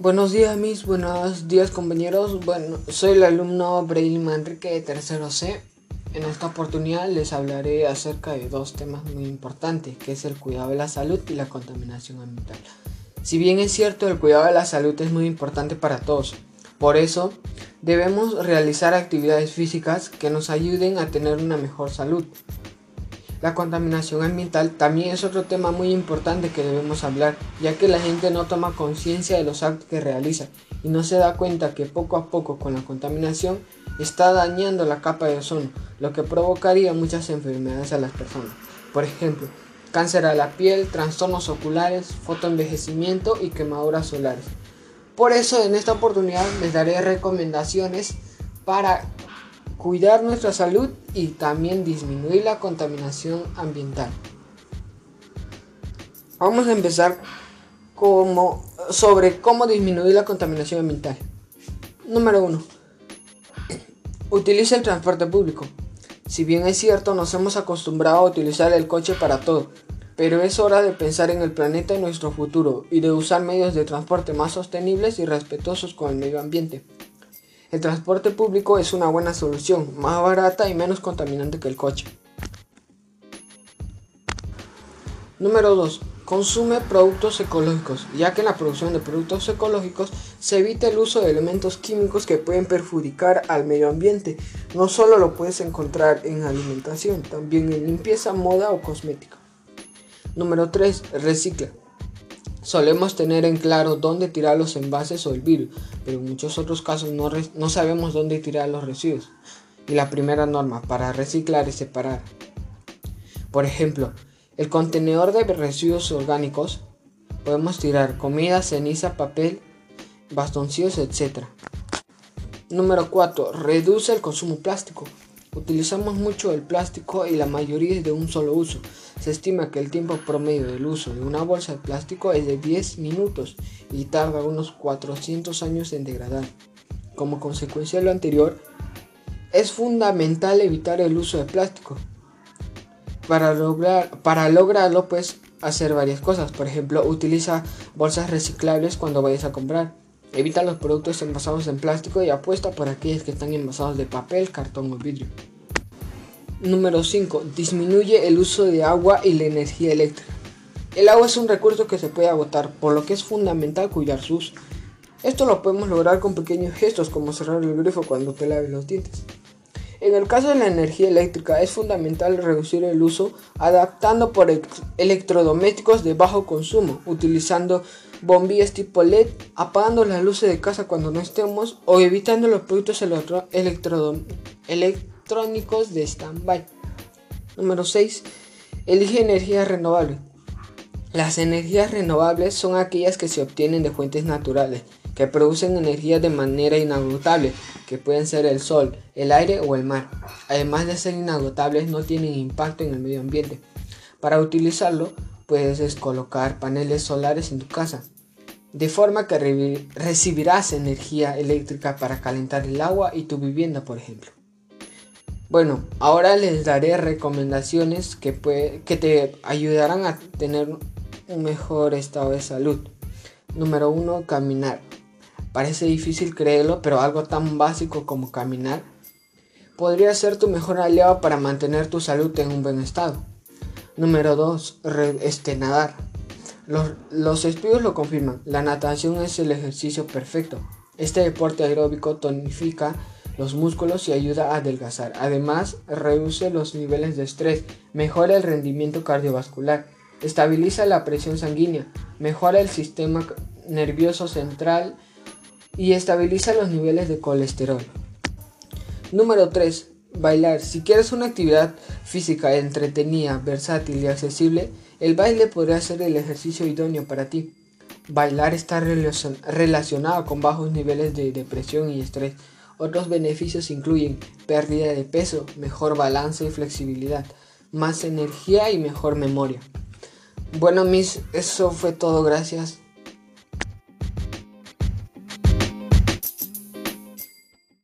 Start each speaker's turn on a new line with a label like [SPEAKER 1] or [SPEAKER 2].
[SPEAKER 1] Buenos días, mis buenos días, compañeros. Bueno, soy el alumno Braille Manrique de tercero C. En esta oportunidad les hablaré acerca de dos temas muy importantes, que es el cuidado de la salud y la contaminación ambiental. Si bien es cierto, el cuidado de la salud es muy importante para todos. Por eso, debemos realizar actividades físicas que nos ayuden a tener una mejor salud. La contaminación ambiental también es otro tema muy importante que debemos hablar, ya que la gente no toma conciencia de los actos que realiza y no se da cuenta que poco a poco con la contaminación está dañando la capa de ozono, lo que provocaría muchas enfermedades a las personas. Por ejemplo, cáncer a la piel, trastornos oculares, fotoenvejecimiento y quemaduras solares. Por eso en esta oportunidad les daré recomendaciones para cuidar nuestra salud y también disminuir la contaminación ambiental. Vamos a empezar como, sobre cómo disminuir la contaminación ambiental. Número 1. Utiliza el transporte público. Si bien es cierto, nos hemos acostumbrado a utilizar el coche para todo, pero es hora de pensar en el planeta y nuestro futuro y de usar medios de transporte más sostenibles y respetuosos con el medio ambiente. El transporte público es una buena solución, más barata y menos contaminante que el coche. Número 2. Consume productos ecológicos, ya que en la producción de productos ecológicos se evita el uso de elementos químicos que pueden perjudicar al medio ambiente. No solo lo puedes encontrar en alimentación, también en limpieza, moda o cosmética. Número 3. Recicla. Solemos tener en claro dónde tirar los envases o el virus, pero en muchos otros casos no, sabemos dónde tirar los residuos. Y la primera norma para reciclar es separar. Por ejemplo, el contenedor de residuos orgánicos podemos tirar comida, ceniza, papel, bastoncillos, etc. Número 4. Reduce el consumo plástico. Utilizamos mucho el plástico y la mayoría es de un solo uso. Se estima que el tiempo promedio del uso de una bolsa de plástico es de 10 minutos y tarda unos 400 años en degradar. Como consecuencia de lo anterior, es fundamental evitar el uso de plástico. Para, lograr, para lograrlo, pues hacer varias cosas. Por ejemplo, utiliza bolsas reciclables cuando vayas a comprar. Evita los productos envasados en plástico y apuesta por aquellos que están envasados de papel, cartón o vidrio. Número 5. Disminuye el uso de agua y la energía eléctrica. El agua es un recurso que se puede agotar, por lo que es fundamental cuidar su uso. Esto lo podemos lograr con pequeños gestos como cerrar el grifo cuando te laves los dientes. En el caso de la energía eléctrica es fundamental reducir el uso adaptando por electrodomésticos de bajo consumo, utilizando bombillas tipo LED, apagando las luces de casa cuando no estemos o evitando los productos electrónicos de stand-by. Número 6. Elige energía renovable. Las energías renovables son aquellas que se obtienen de fuentes naturales, que producen energía de manera inagotable, que pueden ser el sol, el aire o el mar. Además de ser inagotables, no tienen impacto en el medio ambiente. Para utilizarlo, puedes colocar paneles solares en tu casa, de forma que recibirás energía eléctrica para calentar el agua y tu vivienda, por ejemplo. Bueno, ahora les daré recomendaciones que, que te ayudarán a tener un mejor estado de salud. Número 1. Caminar. Parece difícil creerlo, pero algo tan básico como caminar podría ser tu mejor aliado para mantener tu salud en un buen estado. Número 2. Este, nadar. Los, estudios lo confirman, la natación es el ejercicio perfecto. Este deporte aeróbico tonifica los músculos y ayuda a adelgazar. Además, reduce los niveles de estrés, mejora el rendimiento cardiovascular, estabiliza la presión sanguínea, mejora el sistema nervioso central y estabiliza los niveles de colesterol. Número 3. Bailar. Si quieres una actividad física entretenida, versátil y accesible, el baile podría ser el ejercicio idóneo para ti. Bailar está relacionado con bajos niveles de depresión y estrés. Otros beneficios incluyen pérdida de peso, mejor balance y flexibilidad, más energía y mejor memoria. Bueno, mis, eso fue todo, gracias.